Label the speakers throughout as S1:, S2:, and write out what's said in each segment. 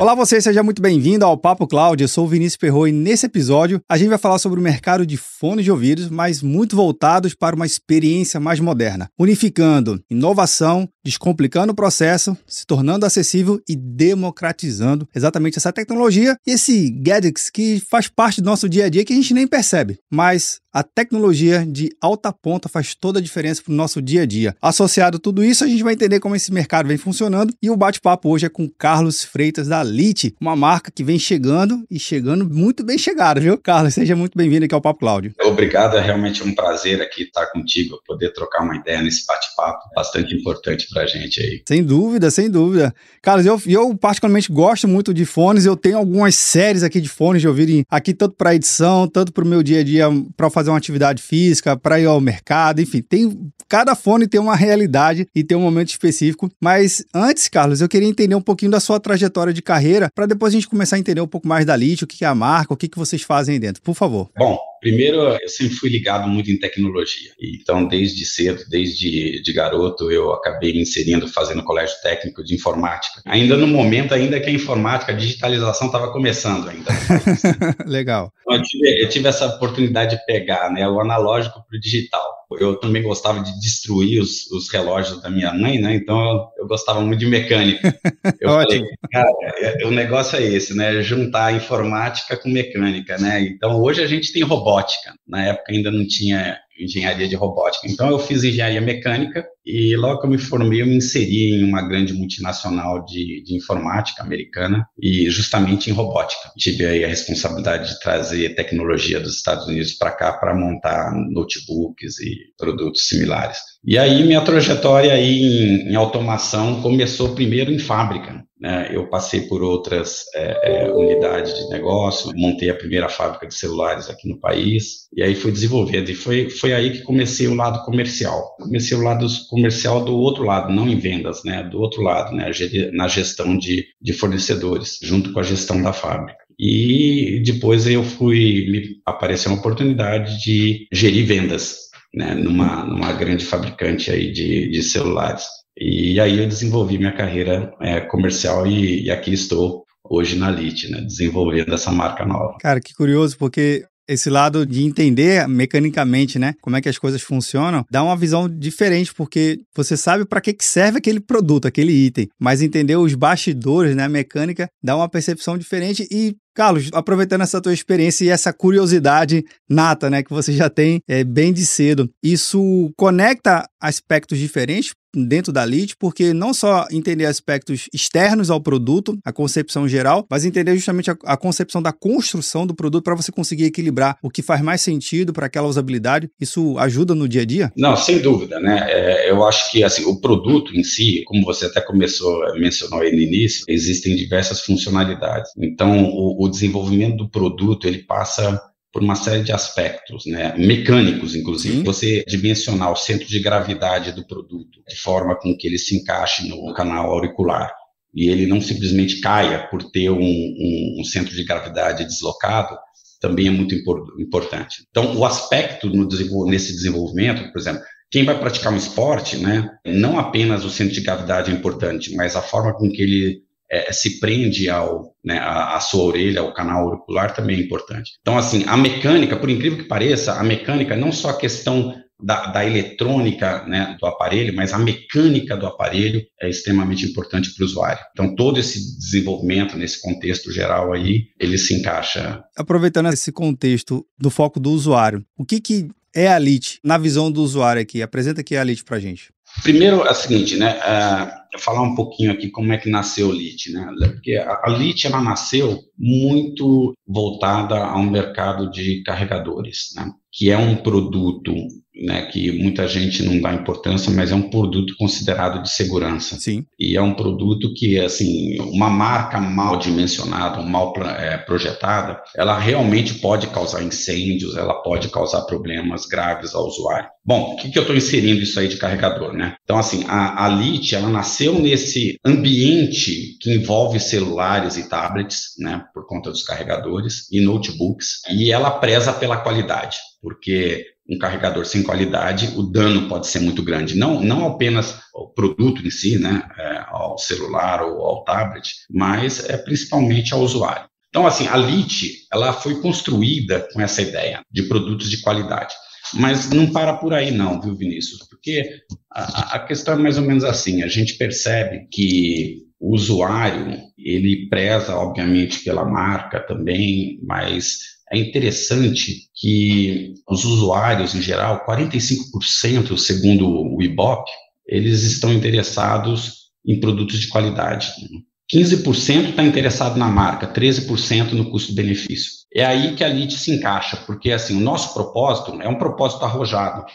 S1: Olá você, seja muito bem-vindo ao Papo Cloud. Eu sou o Vinícius Perro e nesse episódio a gente vai falar sobre o mercado de fones de ouvidos, mas muito voltados para uma experiência mais moderna, unificando inovação, descomplicando o processo, se tornando acessível e democratizando exatamente essa tecnologia e esse gadgets que faz parte do nosso dia a dia que a gente nem percebe, mas a tecnologia de alta ponta faz toda a diferença para o nosso dia a dia. Associado a tudo isso, a gente vai entender como esse mercado vem funcionando e o bate-papo hoje é com Carlos Freitas da Lite, uma marca que vem chegando e chegando muito bem chegada, viu? Carlos, seja muito bem-vindo aqui ao Papo Cláudio.
S2: Obrigado, é realmente um prazer aqui estar contigo, poder trocar uma ideia nesse bate-papo, bastante importante para a gente aí.
S1: Sem dúvida, sem dúvida. Carlos, eu, eu particularmente gosto muito de fones, eu tenho algumas séries aqui de fones de ouvido aqui tanto para edição, tanto para o meu dia a dia, para fazer uma atividade física, para ir ao mercado, enfim, tem cada fone tem uma realidade e tem um momento específico. Mas antes, Carlos, eu queria entender um pouquinho da sua trajetória de carreira, para depois a gente começar a entender um pouco mais da Lite, o que é a marca, o que, que vocês fazem aí dentro. Por favor.
S2: Bom, Primeiro, eu sempre fui ligado muito em tecnologia. Então, desde cedo, desde de garoto, eu acabei me inserindo, fazendo colégio técnico de informática. Ainda no momento, ainda que a informática, a digitalização estava começando ainda.
S1: Legal.
S2: Então, eu, tive, eu tive essa oportunidade de pegar né, o analógico para o digital eu também gostava de destruir os, os relógios da minha mãe, né? Então eu, eu gostava muito de mecânica. Eu falei, cara, é, é, o negócio é esse, né? Juntar informática com mecânica, né? Então hoje a gente tem robótica. Na época ainda não tinha engenharia de robótica. Então eu fiz engenharia mecânica e logo que eu me formei eu me inseri em uma grande multinacional de, de informática americana e justamente em robótica. Tive aí a responsabilidade de trazer tecnologia dos Estados Unidos para cá para montar notebooks e produtos similares. E aí minha trajetória aí em, em automação começou primeiro em fábrica. Né? Eu passei por outras é, é, unidades de negócio, montei a primeira fábrica de celulares aqui no país, e aí fui desenvolvendo. E foi, foi aí que comecei o lado comercial. Comecei o lado comercial do outro lado, não em vendas, né? do outro lado, né? na gestão de, de fornecedores, junto com a gestão da fábrica. E depois eu fui, me apareceu uma oportunidade de gerir vendas né, numa, numa grande fabricante aí de, de celulares. E aí eu desenvolvi minha carreira é, comercial e, e, aqui estou hoje na Lite, né, desenvolvendo essa marca nova.
S1: Cara, que curioso, porque esse lado de entender mecanicamente, né, como é que as coisas funcionam, dá uma visão diferente, porque você sabe para que serve aquele produto, aquele item, mas entender os bastidores, né, a mecânica, dá uma percepção diferente e Carlos, aproveitando essa tua experiência e essa curiosidade nata, né, que você já tem é, bem de cedo, isso conecta aspectos diferentes dentro da lead, porque não só entender aspectos externos ao produto, a concepção geral, mas entender justamente a, a concepção da construção do produto para você conseguir equilibrar o que faz mais sentido para aquela usabilidade. Isso ajuda no dia a dia?
S2: Não, sem dúvida, né? É, eu acho que assim o produto em si, como você até começou mencionou aí no início, existem diversas funcionalidades. Então, o, o desenvolvimento do produto ele passa por uma série de aspectos, né, mecânicos, inclusive. Sim. Você dimensionar o centro de gravidade do produto de forma com que ele se encaixe no canal auricular e ele não simplesmente caia por ter um, um, um centro de gravidade deslocado, também é muito importante. Então, o aspecto no, nesse desenvolvimento, por exemplo, quem vai praticar um esporte, né, não apenas o centro de gravidade é importante, mas a forma com que ele é, se prende ao, né, a, a, sua orelha, ao canal auricular, também é importante. Então, assim, a mecânica, por incrível que pareça, a mecânica, não só a questão da, da eletrônica né, do aparelho, mas a mecânica do aparelho é extremamente importante para o usuário. Então, todo esse desenvolvimento, nesse contexto geral aí, ele se encaixa.
S1: Aproveitando esse contexto do foco do usuário, o que, que é a LIT na visão do usuário aqui? Apresenta aqui a LIT para a gente.
S2: Primeiro, é o seguinte, né? Uh, falar um pouquinho aqui como é que nasceu o LIT, né? Porque a, a LIT ela nasceu muito voltada a um mercado de carregadores, né? Que é um produto né, que muita gente não dá importância, mas é um produto considerado de segurança.
S1: Sim.
S2: E é um produto que, assim, uma marca mal dimensionada, mal é, projetada, ela realmente pode causar incêndios, ela pode causar problemas graves ao usuário. Bom, o que, que eu estou inserindo isso aí de carregador, né? Então, assim, a, a LIT, ela nasceu nesse ambiente que envolve celulares e tablets, né, por conta dos carregadores, e notebooks, e ela preza pela qualidade, porque um carregador sem qualidade, o dano pode ser muito grande. Não, não apenas o produto em si, né, é, ao celular ou ao tablet, mas é principalmente ao usuário. Então, assim, a LIT, ela foi construída com essa ideia de produtos de qualidade. Mas não para por aí não, viu, Vinícius? Porque a, a questão é mais ou menos assim, a gente percebe que o usuário, ele preza, obviamente, pela marca também, mas é interessante que os usuários, em geral, 45%, segundo o IBOP, eles estão interessados em produtos de qualidade. 15% está interessado na marca, 13% no custo-benefício. É aí que a LIT se encaixa, porque assim, o nosso propósito é um propósito arrojado,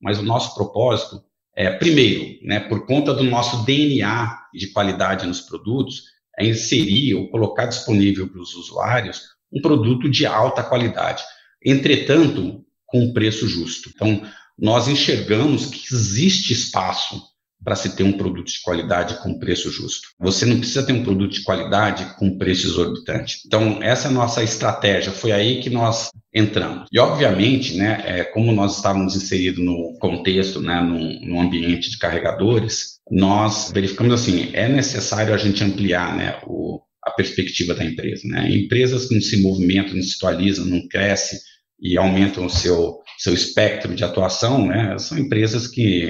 S2: mas o nosso propósito é, primeiro, né, por conta do nosso DNA de qualidade nos produtos, é inserir ou colocar disponível para os usuários um produto de alta qualidade. Entretanto, com um preço justo. Então, nós enxergamos que existe espaço para se ter um produto de qualidade com preço justo. Você não precisa ter um produto de qualidade com preço exorbitante. Então, essa é a nossa estratégia. Foi aí que nós entramos. E, obviamente, né, é, como nós estávamos inseridos no contexto, né, no, ambiente de carregadores, nós verificamos assim, é necessário a gente ampliar né, o, a perspectiva da empresa. Né? Empresas que não se movimentam, não se atualizam, não crescem e aumentam o seu, seu espectro de atuação, né, são empresas que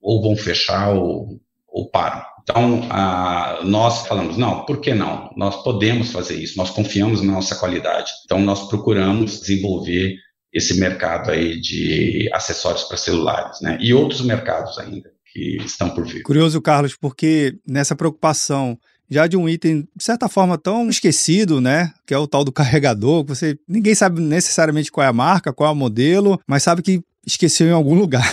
S2: ou vão fechar ou, ou param. Então, a, nós falamos, não, por que não? Nós podemos fazer isso, nós confiamos na nossa qualidade. Então, nós procuramos desenvolver esse mercado aí de acessórios para celulares, né? E outros mercados ainda que estão por vir.
S1: Curioso, Carlos, porque nessa preocupação já de um item, de certa forma, tão esquecido, né? Que é o tal do carregador, que você ninguém sabe necessariamente qual é a marca, qual é o modelo, mas sabe que esqueceu em algum lugar.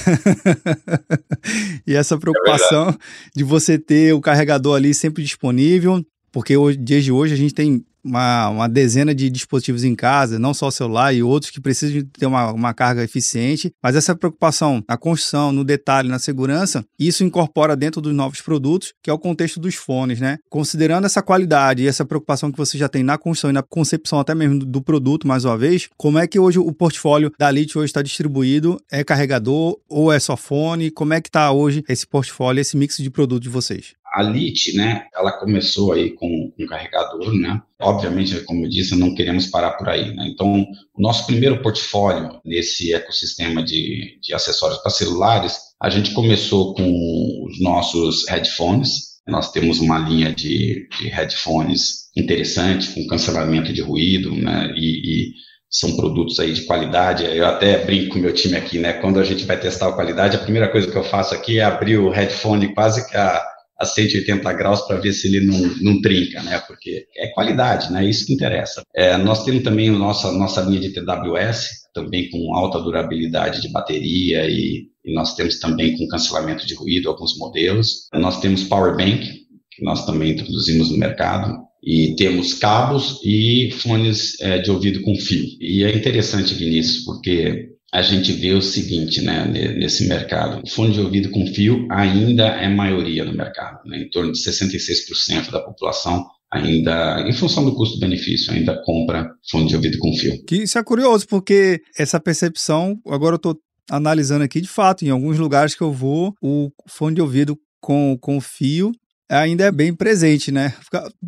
S1: e essa preocupação é de você ter o carregador ali sempre disponível, porque hoje, dias de hoje a gente tem uma, uma dezena de dispositivos em casa, não só celular e outros que precisam ter uma, uma carga eficiente, mas essa preocupação na construção, no detalhe, na segurança, isso incorpora dentro dos novos produtos, que é o contexto dos fones, né? Considerando essa qualidade e essa preocupação que você já tem na construção e na concepção até mesmo do produto, mais uma vez, como é que hoje o portfólio da Lite hoje está distribuído? É carregador ou é só fone? Como é que está hoje esse portfólio, esse mix de produtos de vocês?
S2: A LIT, né, ela começou aí com um carregador, né? Obviamente, como eu disse, não queremos parar por aí, né? Então, o nosso primeiro portfólio nesse ecossistema de, de acessórios para celulares, a gente começou com os nossos headphones. Nós temos uma linha de, de headphones interessante, com cancelamento de ruído, né? E, e são produtos aí de qualidade. Eu até brinco com meu time aqui, né? Quando a gente vai testar a qualidade, a primeira coisa que eu faço aqui é abrir o headphone quase que a a 180 graus para ver se ele não, não trinca, né? Porque é qualidade, né? Isso que interessa. É, nós temos também a nossa, nossa linha de TWS, também com alta durabilidade de bateria e, e nós temos também com cancelamento de ruído alguns modelos. Nós temos Power Bank, que nós também introduzimos no mercado, e temos cabos e fones é, de ouvido com fio. E é interessante, Vinícius, porque a gente vê o seguinte, né, nesse mercado. O fone de ouvido com fio ainda é maioria no mercado, né, em torno de 66% da população ainda, em função do custo-benefício, ainda compra fone de ouvido com fio.
S1: Que isso é curioso, porque essa percepção, agora eu estou analisando aqui, de fato, em alguns lugares que eu vou, o fone de ouvido com, com fio ainda é bem presente, né?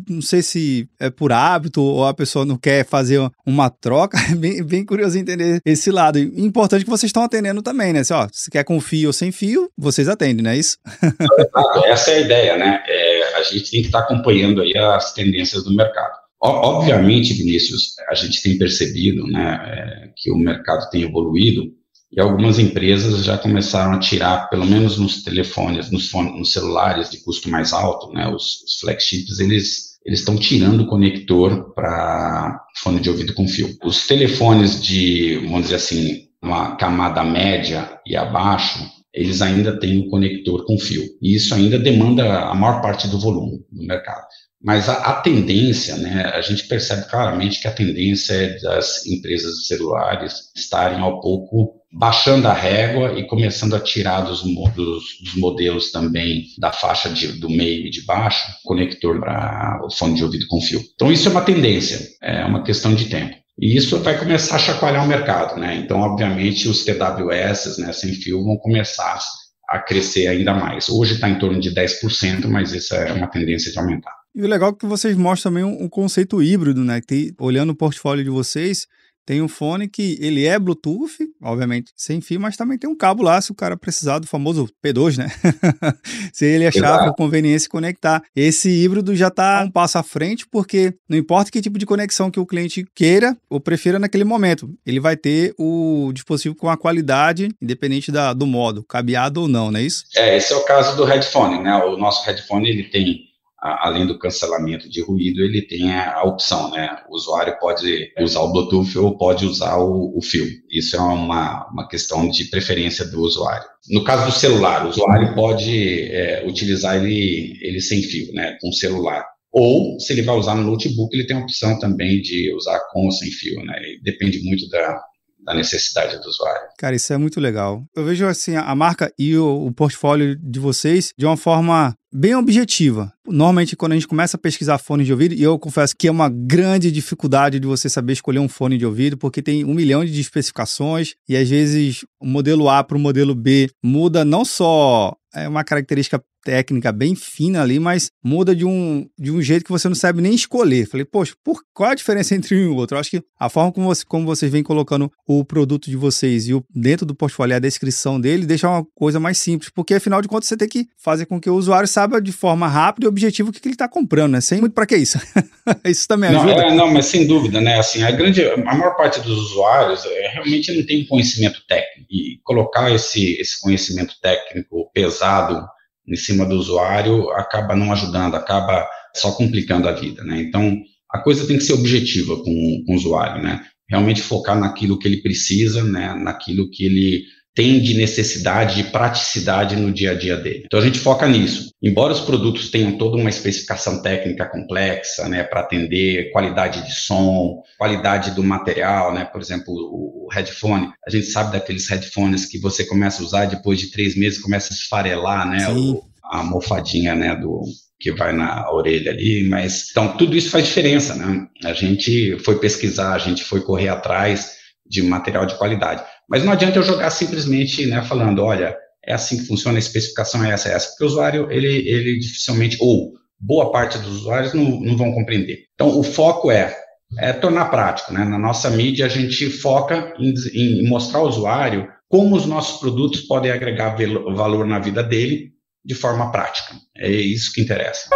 S1: Não sei se é por hábito ou a pessoa não quer fazer uma troca. É bem, bem curioso entender esse lado. Importante que vocês estão atendendo também, né? Se, ó, se quer com fio ou sem fio, vocês atendem, não é isso?
S2: Essa é a ideia, né? É, a gente tem que estar acompanhando aí as tendências do mercado. Obviamente, Vinícius, a gente tem percebido né, é, que o mercado tem evoluído e algumas empresas já começaram a tirar, pelo menos nos telefones, nos, nos celulares de custo mais alto, né, os, os flagships, eles eles estão tirando o conector para fone de ouvido com fio. Os telefones de, vamos dizer assim, uma camada média e abaixo, eles ainda têm o um conector com fio. E isso ainda demanda a maior parte do volume do mercado. Mas a, a, tendência, né, a gente percebe claramente que a tendência é das empresas celulares estarem ao pouco baixando a régua e começando a tirar dos, dos, dos modelos também da faixa de, do meio e de baixo, conector para o fone de ouvido com fio. Então isso é uma tendência, é uma questão de tempo. E isso vai começar a chacoalhar o mercado, né? Então, obviamente, os TWS, né, sem fio, vão começar a crescer ainda mais. Hoje está em torno de 10%, mas essa é uma tendência de aumentar.
S1: E o legal é que vocês mostram também um, um conceito híbrido, né? Que, olhando o portfólio de vocês, tem um fone que ele é Bluetooth, obviamente sem fio, mas também tem um cabo lá se o cara precisar do famoso P2, né? se ele achar por conveniência conectar. Esse híbrido já está um passo à frente, porque não importa que tipo de conexão que o cliente queira ou prefira naquele momento, ele vai ter o dispositivo com a qualidade, independente da, do modo, cabeado ou não, não é isso?
S2: É, esse é o caso do headphone, né? O nosso headphone ele tem além do cancelamento de ruído, ele tem a, opção, né? O usuário pode usar o Bluetooth ou pode usar o, o fio. Isso é uma, uma questão de preferência do usuário. No caso do celular, o usuário pode é, utilizar ele, ele sem fio, né? Com celular. Ou, se ele vai usar no notebook, ele tem a opção também de usar com ou sem fio, né? Depende muito da, da necessidade do usuário.
S1: Cara, isso é muito legal. Eu vejo assim a marca e o, o portfólio de vocês de uma forma bem objetiva. Normalmente, quando a gente começa a pesquisar fones de ouvido, e eu confesso que é uma grande dificuldade de você saber escolher um fone de ouvido, porque tem um milhão de especificações e às vezes o modelo A para o modelo B muda não só é uma característica técnica bem fina ali, mas muda de um, de um jeito que você não sabe nem escolher. Falei, poxa, por, qual a diferença entre um e o outro? Eu acho que a forma como, você, como vocês vêm colocando o produto de vocês e o, dentro do portfólio a descrição dele deixa uma coisa mais simples, porque afinal de contas você tem que fazer com que o usuário saiba de forma rápida e objetiva o que, que ele está comprando, né? Sem muito para que isso. isso também ajuda.
S2: Não, é, não, mas sem dúvida, né? Assim, a grande, a maior parte dos usuários é, realmente não tem conhecimento técnico e colocar esse, esse conhecimento técnico pesado em cima do usuário acaba não ajudando, acaba só complicando a vida, né? Então, a coisa tem que ser objetiva com, com o usuário, né? Realmente focar naquilo que ele precisa, né? Naquilo que ele tem de necessidade, de praticidade no dia a dia dele. Então a gente foca nisso. Embora os produtos tenham toda uma especificação técnica complexa, né, para atender qualidade de som, qualidade do material, né, por exemplo, o headphone, a gente sabe daqueles headphones que você começa a usar depois de três meses começa a esfarelar, né, o, a almofadinha, né, do que vai na orelha ali, mas então tudo isso faz diferença, né? A gente foi pesquisar, a gente foi correr atrás de material de qualidade. Mas não adianta eu jogar simplesmente, né, falando, olha, é assim que funciona, a especificação é essa, é essa, porque o usuário, ele, ele dificilmente, ou boa parte dos usuários não, não vão compreender. Então, o foco é, é tornar prático, né? Na nossa mídia, a gente foca em, em mostrar ao usuário como os nossos produtos podem agregar valor na vida dele de forma prática. É isso que interessa.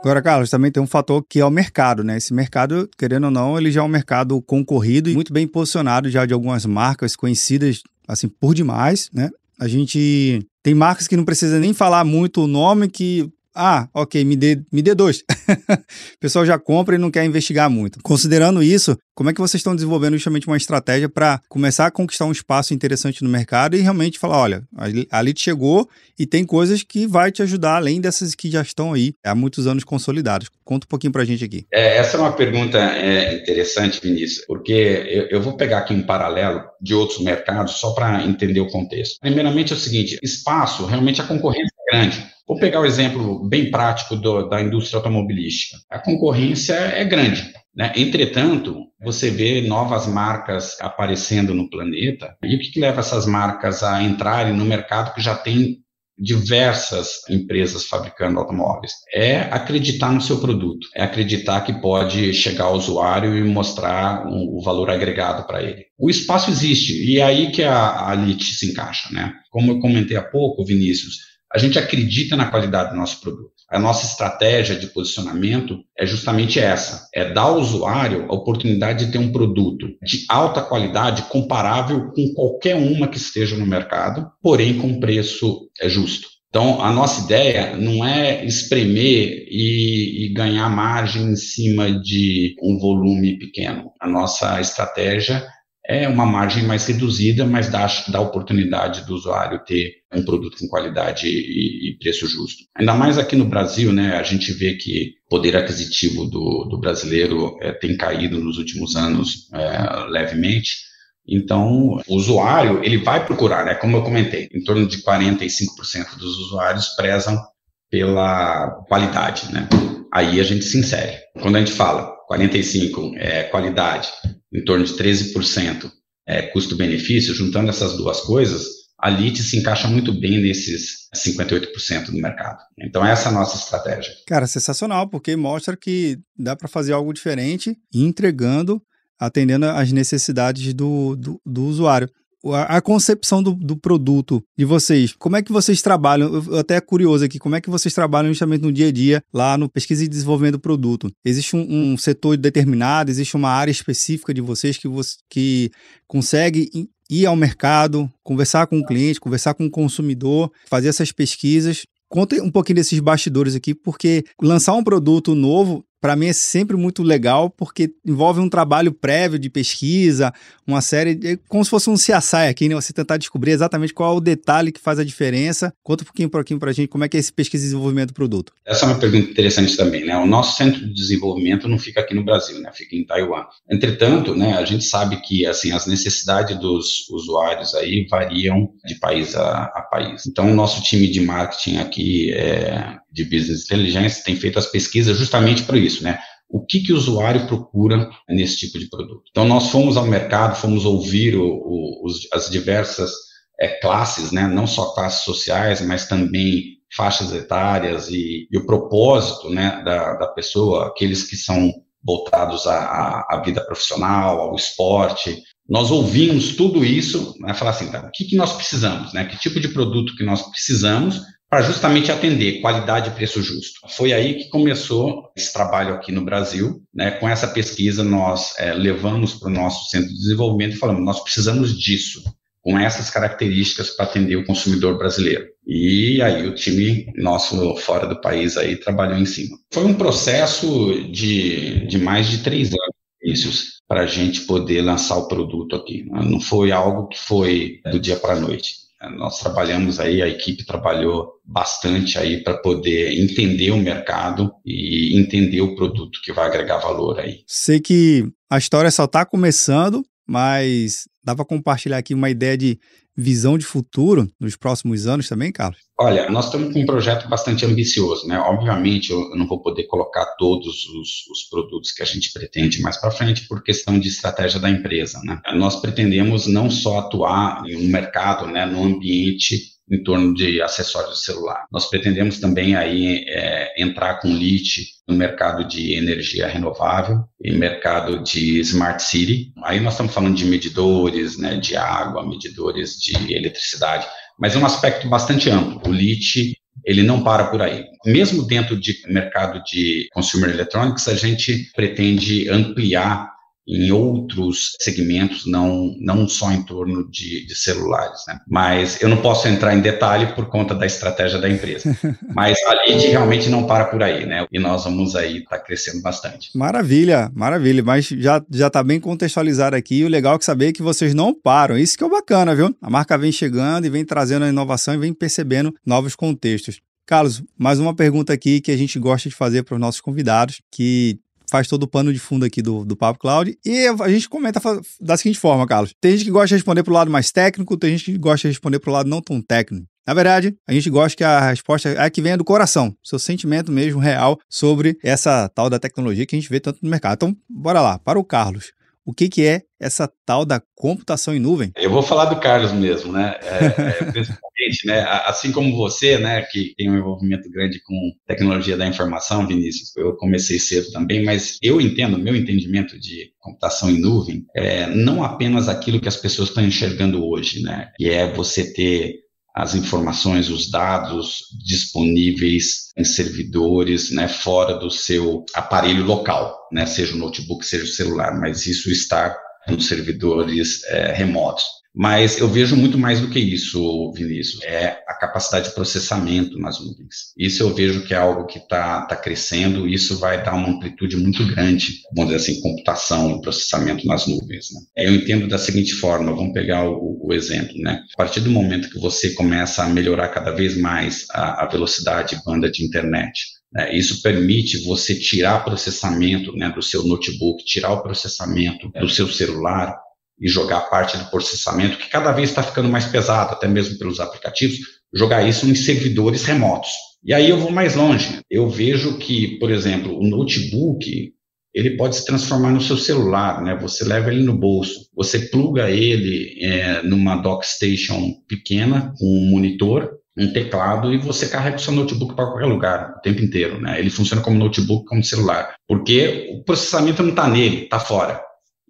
S1: Agora, Carlos, também tem um fator que é o mercado, né? Esse mercado, querendo ou não, ele já é um mercado concorrido e muito bem posicionado já de algumas marcas conhecidas, assim, por demais, né? A gente tem marcas que não precisa nem falar muito o nome, que ah, ok, me dê, me dê dois. o pessoal já compra e não quer investigar muito. Considerando isso, como é que vocês estão desenvolvendo justamente uma estratégia para começar a conquistar um espaço interessante no mercado e realmente falar, olha, a Lite chegou e tem coisas que vai te ajudar além dessas que já estão aí há muitos anos consolidadas. Conta um pouquinho para a gente aqui.
S2: É, essa é uma pergunta é, interessante, Vinícius, porque eu, eu vou pegar aqui um paralelo de outros mercados só para entender o contexto. Primeiramente é o seguinte, espaço, realmente a concorrência é grande. Vou pegar o exemplo bem prático do, da indústria automobilística. A concorrência é grande. Né? Entretanto, você vê novas marcas aparecendo no planeta. E o que, que leva essas marcas a entrarem no mercado que já tem diversas empresas fabricando automóveis. É acreditar no seu produto, é acreditar que pode chegar ao usuário e mostrar um, o valor agregado para ele. O espaço existe e é aí que a, a Elite se encaixa, né? Como eu comentei há pouco, Vinícius, a gente acredita na qualidade do nosso produto. A nossa estratégia de posicionamento é justamente essa: é dar ao usuário a oportunidade de ter um produto de alta qualidade comparável com qualquer uma que esteja no mercado, porém com preço é justo. Então, a nossa ideia não é espremer e, e, ganhar margem em cima de um volume pequeno. A nossa estratégia é uma margem mais reduzida, mas dá, dá oportunidade do usuário ter um produto com qualidade e, e, preço justo. Ainda mais aqui no Brasil, né, a gente vê que o poder aquisitivo do, do brasileiro é, tem caído nos últimos anos é, levemente, então, o usuário, ele vai procurar, né? Como eu comentei, em torno de 45% dos usuários prezam pela qualidade, né? Aí a gente se insere. Quando a gente fala 45 é qualidade, em torno de 13% é custo-benefício, juntando essas duas coisas, a LIT se encaixa muito bem nesses 58% do mercado. Então, essa é a nossa estratégia.
S1: Cara, sensacional, porque mostra que dá para fazer algo diferente entregando atendendo às necessidades do, do, do usuário. A, concepção do, do, produto de vocês, como é que vocês trabalham? Eu até curioso aqui, como é que vocês trabalham justamente no dia a dia lá no pesquisa e desenvolvimento do produto? Existe um, um setor determinado, existe uma área específica de vocês que, você, que consegue ir ao mercado, conversar com o cliente, conversar com o consumidor, fazer essas pesquisas Conta um pouquinho desses bastidores aqui, porque lançar um produto novo para mim é sempre muito legal, porque envolve um trabalho prévio de pesquisa, uma série, de, como se fosse um CSI aqui, né? Você tentar descobrir exatamente qual é o detalhe que faz a diferença. Conta um pouquinho, para a gente como é que é esse pesquisa e desenvolvimento do produto.
S2: Essa é uma pergunta interessante também, né? O nosso centro de desenvolvimento não fica aqui no Brasil, né? Fica em Taiwan. Entretanto, né, a gente sabe que, assim, as necessidades dos usuários aí variam de país a, a país. Então, o nosso time de marketing aqui é, de Business Intelligence tem feito as pesquisas justamente para isso, né? O que, que o usuário procura nesse tipo de produto? Então, nós fomos ao mercado, fomos ouvir o, o, os, as diversas é, classes, né? Não só classes sociais, mas também faixas etárias e, e o propósito, né, da, da pessoa, aqueles que são voltados à, à, vida profissional, ao esporte. Nós ouvimos tudo isso, né, falar assim, tá, o que, que nós precisamos, né? Que tipo de produto que nós precisamos para justamente atender qualidade e preço justo. Foi aí que começou esse trabalho aqui no Brasil. Né? Com essa pesquisa, nós é, levamos para o nosso centro de desenvolvimento e falamos: nós precisamos disso, com essas características para atender o consumidor brasileiro. E aí o time nosso fora do país aí trabalhou em cima. Foi um processo de, de mais de três anos para a gente poder lançar o produto aqui. Não foi algo que foi do dia para a noite. Nós trabalhamos aí, a equipe trabalhou bastante aí para poder entender o mercado e entender o produto que vai agregar valor aí.
S1: Sei que a história só está começando, mas dá para compartilhar aqui uma ideia de visão de futuro nos próximos anos também, Carlos?
S2: Olha, nós estamos com um projeto bastante ambicioso, né? Obviamente, eu não vou poder colocar todos os, os produtos que a gente pretende mais para frente por questão de estratégia da empresa, né? Nós pretendemos não só atuar no mercado, né, no ambiente em torno de acessórios de celular. Nós pretendemos também aí é, entrar com LIT no mercado de energia renovável e mercado de smart city. Aí nós estamos falando de medidores, né, de água, medidores de eletricidade, mas é um aspecto bastante amplo. O LIT ele não para por aí. Mesmo dentro de mercado de consumer electronics, a gente pretende ampliar em outros segmentos, não, não só em torno de, de celulares. Né? Mas eu não posso entrar em detalhe por conta da estratégia da empresa. Mas a lead realmente não para por aí, né? E nós vamos aí estar tá crescendo bastante.
S1: Maravilha, maravilha. Mas já já está bem contextualizado aqui. O legal é saber que vocês não param. Isso que é o bacana, viu? A marca vem chegando e vem trazendo a inovação e vem percebendo novos contextos. Carlos, mais uma pergunta aqui que a gente gosta de fazer para os nossos convidados, que faz todo o pano de fundo aqui do, do Papo Cloud. E a gente comenta da seguinte forma, Carlos. Tem gente que gosta de responder pro lado mais técnico, tem gente que gosta de responder pro lado não tão técnico. Na verdade, a gente gosta que a resposta é a que venha do coração, seu sentimento mesmo real sobre essa tal da tecnologia que a gente vê tanto no mercado. Então, bora lá, para o Carlos o que, que é essa tal da computação em nuvem?
S2: Eu vou falar do Carlos mesmo, né? É, é, principalmente, né? Assim como você, né? Que tem um envolvimento grande com tecnologia da informação, Vinícius. Eu comecei cedo também, mas eu entendo, meu entendimento de computação em nuvem é não apenas aquilo que as pessoas estão enxergando hoje, né? Que é você ter as informações, os dados disponíveis em servidores, né, fora do seu aparelho local, né, seja o notebook, seja o celular, mas isso está nos servidores é, remotos. Mas eu vejo muito mais do que isso, Vinícius, é a capacidade de processamento nas nuvens. Isso eu vejo que é algo que está tá crescendo isso vai dar uma amplitude muito grande, vamos dizer assim, computação e processamento nas nuvens. Né? Eu entendo da seguinte forma, vamos pegar o, o, exemplo, né? A partir do momento que você começa a melhorar cada vez mais a, a velocidade e banda de internet, né? isso permite você tirar processamento né, do seu notebook, tirar o processamento do seu celular e jogar parte do processamento, que cada vez está ficando mais pesado, até mesmo pelos aplicativos, jogar isso em servidores remotos. E aí eu vou mais longe. Eu vejo que, por exemplo, o notebook, ele pode se transformar no seu celular, né? Você leva ele no bolso, você pluga ele é, numa dockstation pequena, com um monitor, um teclado e você carrega o seu notebook para qualquer lugar o tempo inteiro, né? Ele funciona como notebook, como celular, porque o processamento não está nele, está fora.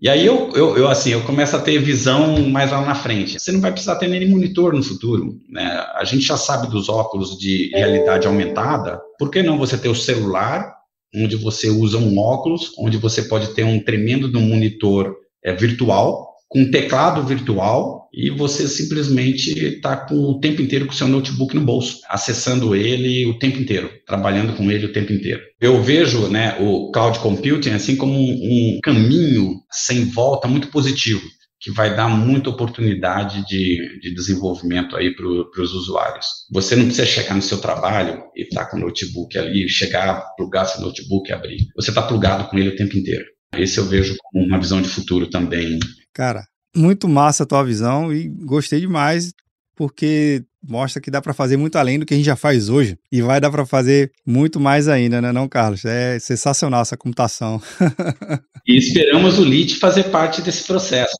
S2: E aí eu, eu, eu, assim, eu começo a ter visão mais lá na frente. Você não vai precisar ter nem monitor no futuro, né? A gente já sabe dos óculos de realidade aumentada. Por que não você ter o celular, onde você usa um óculos, onde você pode ter um tremendo monitor é, virtual com um teclado virtual e você simplesmente está com o tempo inteiro com o seu notebook no bolso, acessando ele o tempo inteiro, trabalhando com ele o tempo inteiro. Eu vejo né, o cloud computing assim como um, caminho sem volta muito positivo, que vai dar muita oportunidade de, de desenvolvimento aí para os usuários. Você não precisa chegar no seu trabalho e estar tá com o notebook ali, chegar, plugar seu notebook e abrir. Você está plugado com ele o tempo inteiro. Esse eu vejo como uma visão de futuro também
S1: Cara, muito massa a tua visão e gostei demais porque mostra que dá para fazer muito além do que a gente já faz hoje e vai dar para fazer muito mais ainda, né, não, Carlos? É sensacional essa computação.
S2: e esperamos o LIT fazer parte desse processo.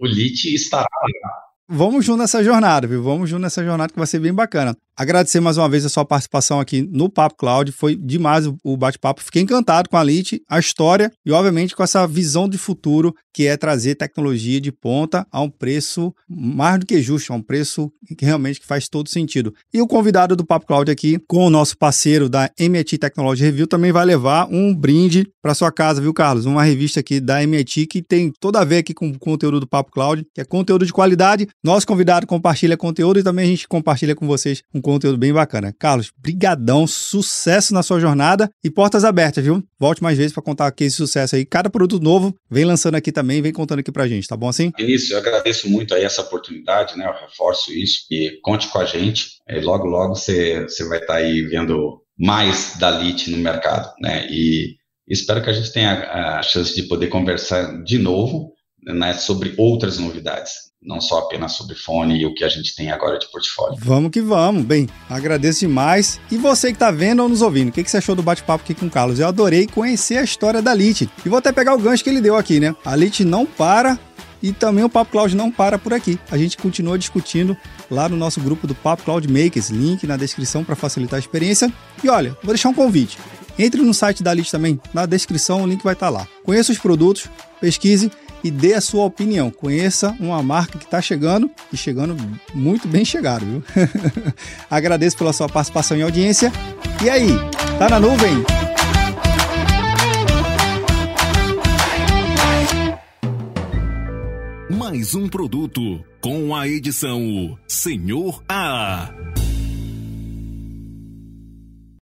S2: O LIT estará lá.
S1: Vamos junto nessa jornada, viu? Vamos junto nessa jornada que vai ser bem bacana. Agradecer mais uma vez a sua participação aqui no Papo Cloud. Foi demais o bate-papo. Fiquei encantado com a Lite, a história e, obviamente, com essa visão de futuro que é trazer tecnologia de ponta a um preço mais do que justo, a um preço que realmente faz todo sentido. E o convidado do Papo Cloud aqui, com o nosso parceiro da MIT Technology Review, também vai levar um brinde para sua casa, viu, Carlos? Uma revista aqui da MIT que tem toda a ver aqui com o conteúdo do Papo Cloud, que é conteúdo de qualidade. Nosso convidado compartilha conteúdo e também a gente compartilha com vocês um bem bacana. Carlos, brigadão, sucesso na sua jornada e portas abertas, viu? Volte mais vezes para contar aqui esse sucesso aí. Cada produto novo vem lançando aqui também, vem contando aqui pra gente, tá bom assim?
S2: Início, eu agradeço muito aí essa oportunidade, né? Eu reforço isso e conte com a gente. E logo, logo você, você vai estar tá aí vendo mais da LIT no mercado, né? E espero que a gente tenha a chance de poder conversar de novo né, sobre outras novidades não só apenas sobre fone e o que a gente tem agora de portfólio.
S1: Vamos que vamos. Bem, agradeço demais. E você que está vendo ou nos ouvindo, o que, que você achou do bate-papo aqui com o Carlos? Eu adorei conhecer a história da Lite. E vou até pegar o gancho que ele deu aqui, né? A Lite não para e também o Papo Cloud não para por aqui. A gente continua discutindo lá no nosso grupo do Papo Cloud Makers, link na descrição para facilitar a experiência. E olha, vou deixar um convite. Entre no site da Lite também, na descrição o link vai estar lá. Conheça os produtos, pesquise e dê a sua opinião. Conheça uma marca que está chegando e chegando muito bem chegado, viu? Agradeço pela sua participação e audiência. E aí, tá na nuvem?
S3: Mais um produto com a edição Senhor A.